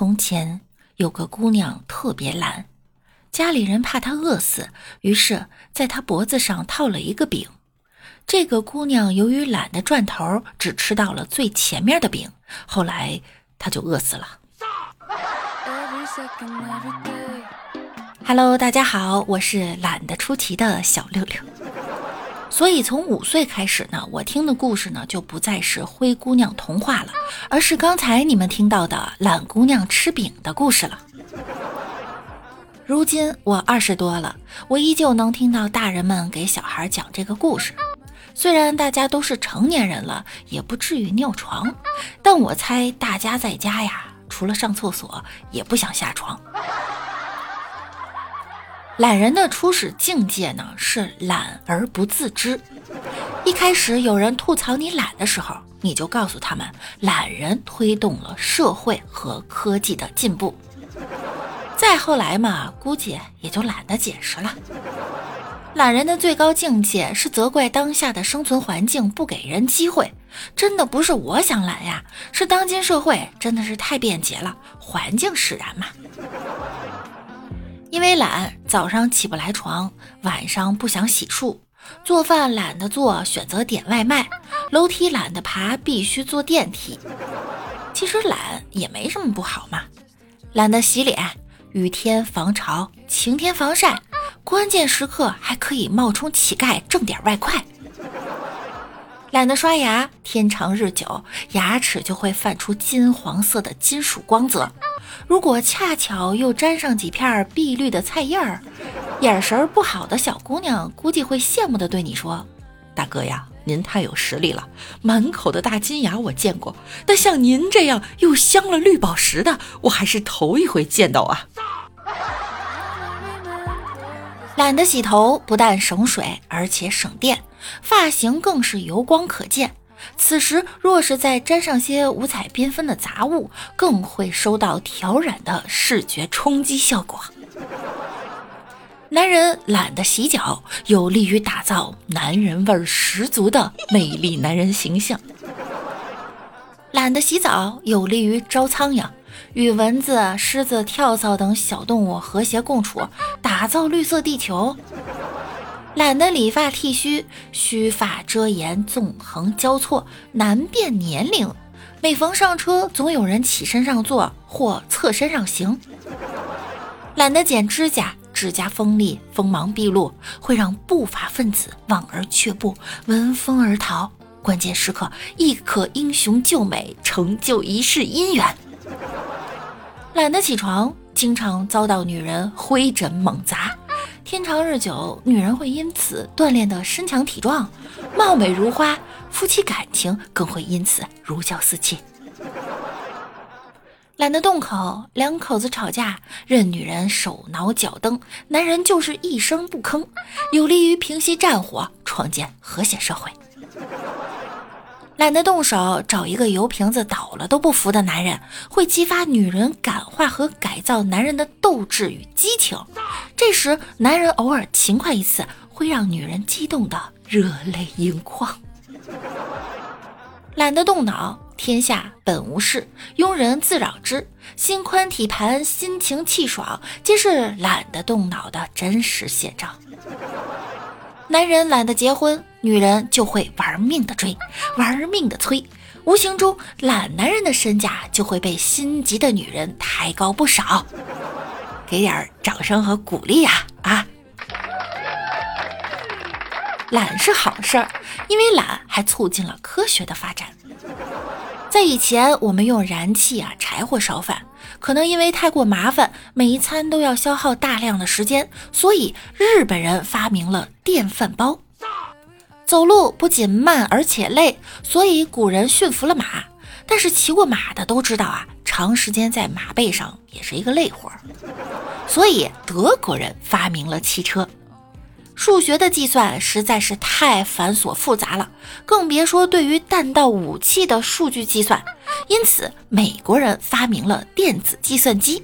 从前有个姑娘特别懒，家里人怕她饿死，于是在她脖子上套了一个饼。这个姑娘由于懒得转头，只吃到了最前面的饼，后来她就饿死了。Hello，大家好，我是懒得出奇的小六六。所以从五岁开始呢，我听的故事呢就不再是灰姑娘童话了，而是刚才你们听到的懒姑娘吃饼的故事了。如今我二十多了，我依旧能听到大人们给小孩讲这个故事。虽然大家都是成年人了，也不至于尿床，但我猜大家在家呀，除了上厕所，也不想下床。懒人的初始境界呢是懒而不自知。一开始有人吐槽你懒的时候，你就告诉他们，懒人推动了社会和科技的进步。再后来嘛，估计也就懒得解释了。懒人的最高境界是责怪当下的生存环境不给人机会。真的不是我想懒呀，是当今社会真的是太便捷了，环境使然嘛。因为懒，早上起不来床，晚上不想洗漱，做饭懒得做，选择点外卖，楼梯懒得爬，必须坐电梯。其实懒也没什么不好嘛，懒得洗脸，雨天防潮，晴天防晒，关键时刻还可以冒充乞丐挣点外快。懒得刷牙，天长日久，牙齿就会泛出金黄色的金属光泽。如果恰巧又沾上几片碧绿的菜叶儿，眼神不好的小姑娘估计会羡慕的对你说：“大哥呀，您太有实力了，满口的大金牙我见过，但像您这样又镶了绿宝石的，我还是头一回见到啊。”懒得洗头，不但省水，而且省电，发型更是油光可见。此时若是再沾上些五彩缤纷的杂物，更会收到挑染的视觉冲击效果。男人懒得洗脚，有利于打造男人味十足的美丽男人形象。懒得洗澡，有利于招苍蝇，与蚊子、狮子、跳蚤等小动物和谐共处，打造绿色地球。懒得理发剃须，须发遮颜，纵横交错，难辨年龄。每逢上车，总有人起身让座或侧身让行。懒得剪指甲，指甲锋利，锋芒毕露，会让不法分子望而却步，闻风而逃。关键时刻，亦可英雄救美，成就一世姻缘。懒得起床，经常遭到女人挥枕猛砸。天长日久，女人会因此锻炼得身强体壮，貌美如花，夫妻感情更会因此如胶似漆。懒得动口，两口子吵架，任女人手挠脚蹬，男人就是一声不吭，有利于平息战火，创建和谐社会。懒得动手，找一个油瓶子倒了都不服的男人，会激发女人感化和改造男人的斗志与激情。这时，男人偶尔勤快一次，会让女人激动的热泪盈眶。懒得动脑，天下本无事，庸人自扰之。心宽体盘，心情气爽，皆是懒得动脑的真实写照。男人懒得结婚，女人就会玩命的追，玩命的催，无形中懒男人的身价就会被心急的女人抬高不少。给点掌声和鼓励呀！啊，懒是好事儿，因为懒还促进了科学的发展。在以前，我们用燃气啊、柴火烧饭。可能因为太过麻烦，每一餐都要消耗大量的时间，所以日本人发明了电饭煲。走路不仅慢而且累，所以古人驯服了马。但是骑过马的都知道啊，长时间在马背上也是一个累活儿，所以德国人发明了汽车。数学的计算实在是太繁琐复杂了，更别说对于弹道武器的数据计算。因此，美国人发明了电子计算机。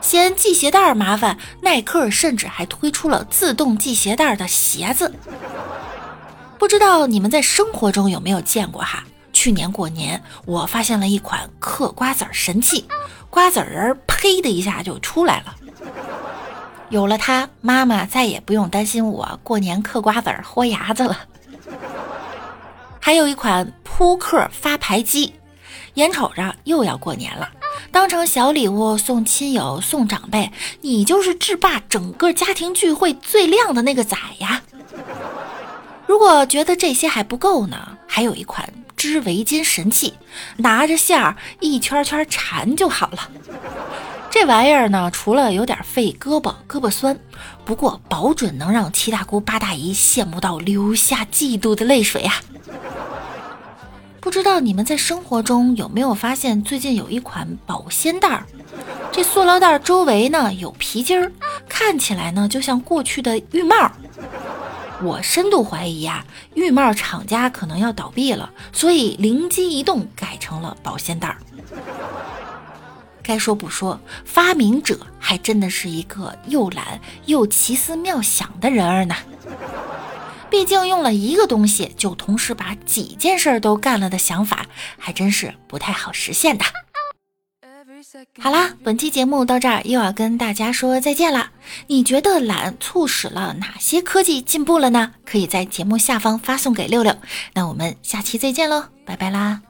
嫌系鞋带麻烦，耐克甚至还推出了自动系鞋带的鞋子。不知道你们在生活中有没有见过哈？去年过年，我发现了一款嗑瓜子儿神器，瓜子仁儿呸的一下就出来了。有了它，妈妈再也不用担心我过年嗑瓜子儿豁牙子了。还有一款扑克发牌机，眼瞅着又要过年了，当成小礼物送亲友、送长辈，你就是制霸整个家庭聚会最亮的那个仔呀！如果觉得这些还不够呢，还有一款织围巾神器，拿着线儿一圈圈缠就好了。这玩意儿呢，除了有点费胳膊，胳膊酸，不过保准能让七大姑八大姨羡慕到流下嫉妒的泪水啊！不知道你们在生活中有没有发现，最近有一款保鲜袋儿，这塑料袋周围呢有皮筋儿，看起来呢就像过去的浴帽。我深度怀疑呀，浴帽厂家可能要倒闭了，所以灵机一动改成了保鲜袋儿。该说不说，发明者还真的是一个又懒又奇思妙想的人儿呢。毕竟用了一个东西就同时把几件事都干了的想法，还真是不太好实现的。好啦，本期节目到这儿又要跟大家说再见啦。你觉得懒促使了哪些科技进步了呢？可以在节目下方发送给六六。那我们下期再见喽，拜拜啦！